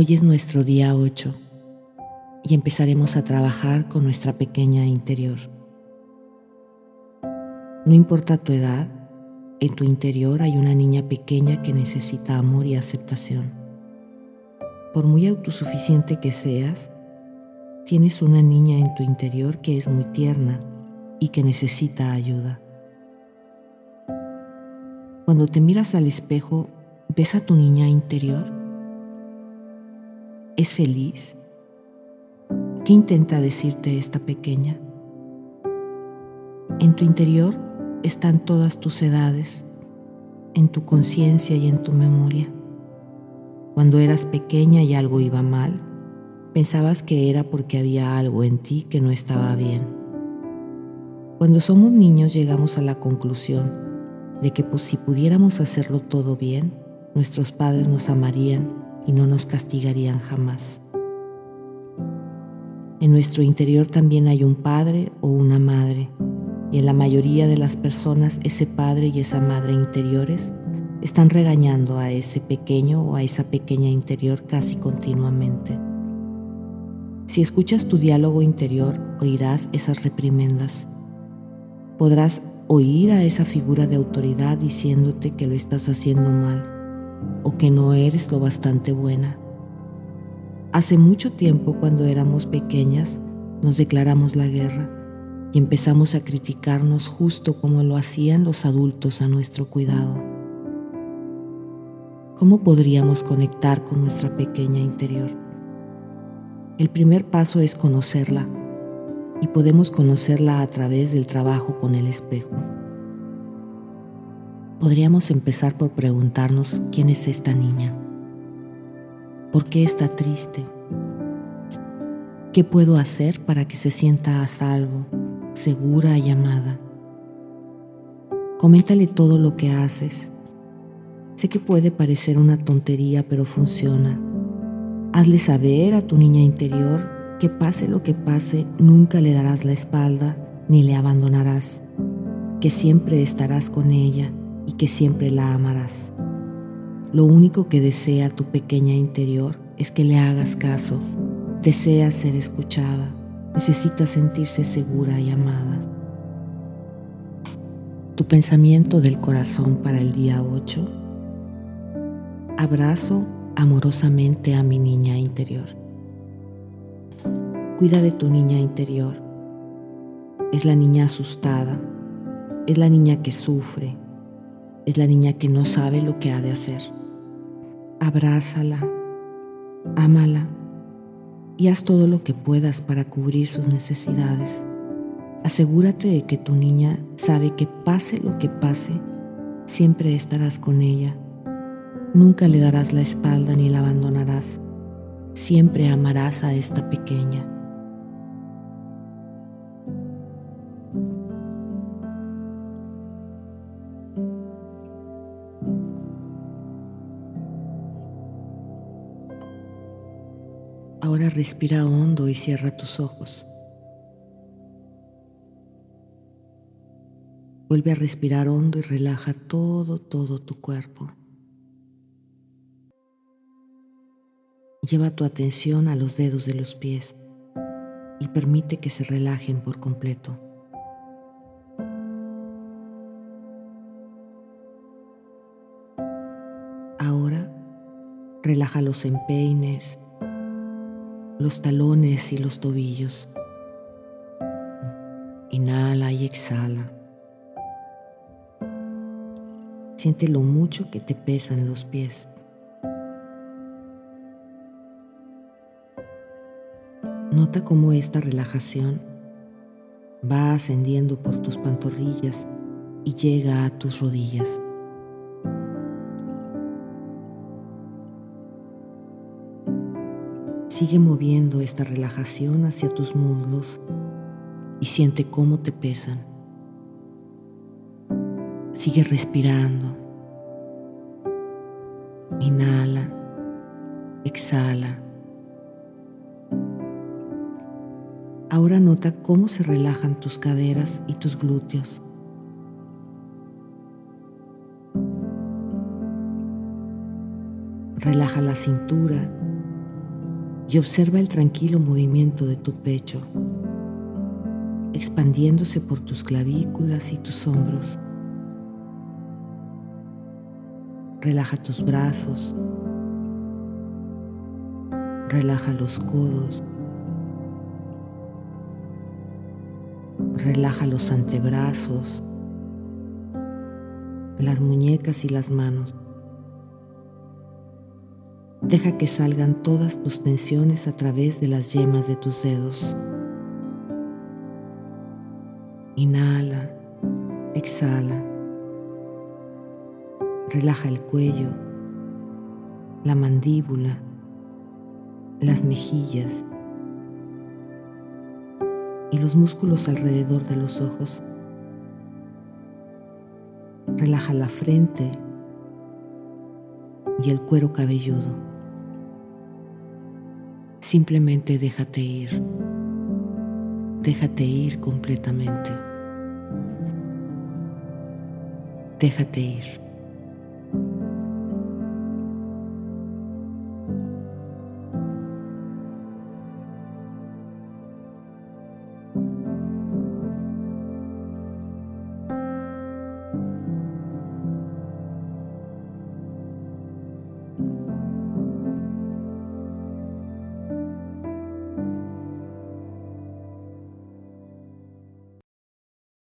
Hoy es nuestro día 8 y empezaremos a trabajar con nuestra pequeña interior. No importa tu edad, en tu interior hay una niña pequeña que necesita amor y aceptación. Por muy autosuficiente que seas, tienes una niña en tu interior que es muy tierna y que necesita ayuda. Cuando te miras al espejo, ¿ves a tu niña interior? ¿Es feliz? ¿Qué intenta decirte esta pequeña? En tu interior están todas tus edades, en tu conciencia y en tu memoria. Cuando eras pequeña y algo iba mal, pensabas que era porque había algo en ti que no estaba bien. Cuando somos niños llegamos a la conclusión de que pues, si pudiéramos hacerlo todo bien, nuestros padres nos amarían y no nos castigarían jamás. En nuestro interior también hay un padre o una madre, y en la mayoría de las personas ese padre y esa madre interiores están regañando a ese pequeño o a esa pequeña interior casi continuamente. Si escuchas tu diálogo interior, oirás esas reprimendas. Podrás oír a esa figura de autoridad diciéndote que lo estás haciendo mal o que no eres lo bastante buena. Hace mucho tiempo, cuando éramos pequeñas, nos declaramos la guerra y empezamos a criticarnos justo como lo hacían los adultos a nuestro cuidado. ¿Cómo podríamos conectar con nuestra pequeña interior? El primer paso es conocerla y podemos conocerla a través del trabajo con el espejo. Podríamos empezar por preguntarnos quién es esta niña, por qué está triste, qué puedo hacer para que se sienta a salvo, segura y amada. Coméntale todo lo que haces. Sé que puede parecer una tontería, pero funciona. Hazle saber a tu niña interior que pase lo que pase, nunca le darás la espalda ni le abandonarás, que siempre estarás con ella y que siempre la amarás. Lo único que desea tu pequeña interior es que le hagas caso, desea ser escuchada, necesita sentirse segura y amada. Tu pensamiento del corazón para el día 8. Abrazo amorosamente a mi niña interior. Cuida de tu niña interior. Es la niña asustada, es la niña que sufre, es la niña que no sabe lo que ha de hacer. Abrázala, ámala y haz todo lo que puedas para cubrir sus necesidades. Asegúrate de que tu niña sabe que pase lo que pase, siempre estarás con ella. Nunca le darás la espalda ni la abandonarás. Siempre amarás a esta pequeña. Ahora respira hondo y cierra tus ojos. Vuelve a respirar hondo y relaja todo, todo tu cuerpo. Lleva tu atención a los dedos de los pies y permite que se relajen por completo. Ahora relaja los empeines, los talones y los tobillos. Inhala y exhala. Siente lo mucho que te pesan los pies. Nota cómo esta relajación va ascendiendo por tus pantorrillas y llega a tus rodillas. Sigue moviendo esta relajación hacia tus muslos y siente cómo te pesan. Sigue respirando. Inhala, exhala. Ahora nota cómo se relajan tus caderas y tus glúteos. Relaja la cintura y observa el tranquilo movimiento de tu pecho, expandiéndose por tus clavículas y tus hombros. Relaja tus brazos, relaja los codos, relaja los antebrazos, las muñecas y las manos. Deja que salgan todas tus tensiones a través de las yemas de tus dedos. Inhala, exhala. Relaja el cuello, la mandíbula, las mejillas y los músculos alrededor de los ojos. Relaja la frente y el cuero cabelludo. Simplemente déjate ir. Déjate ir completamente. Déjate ir.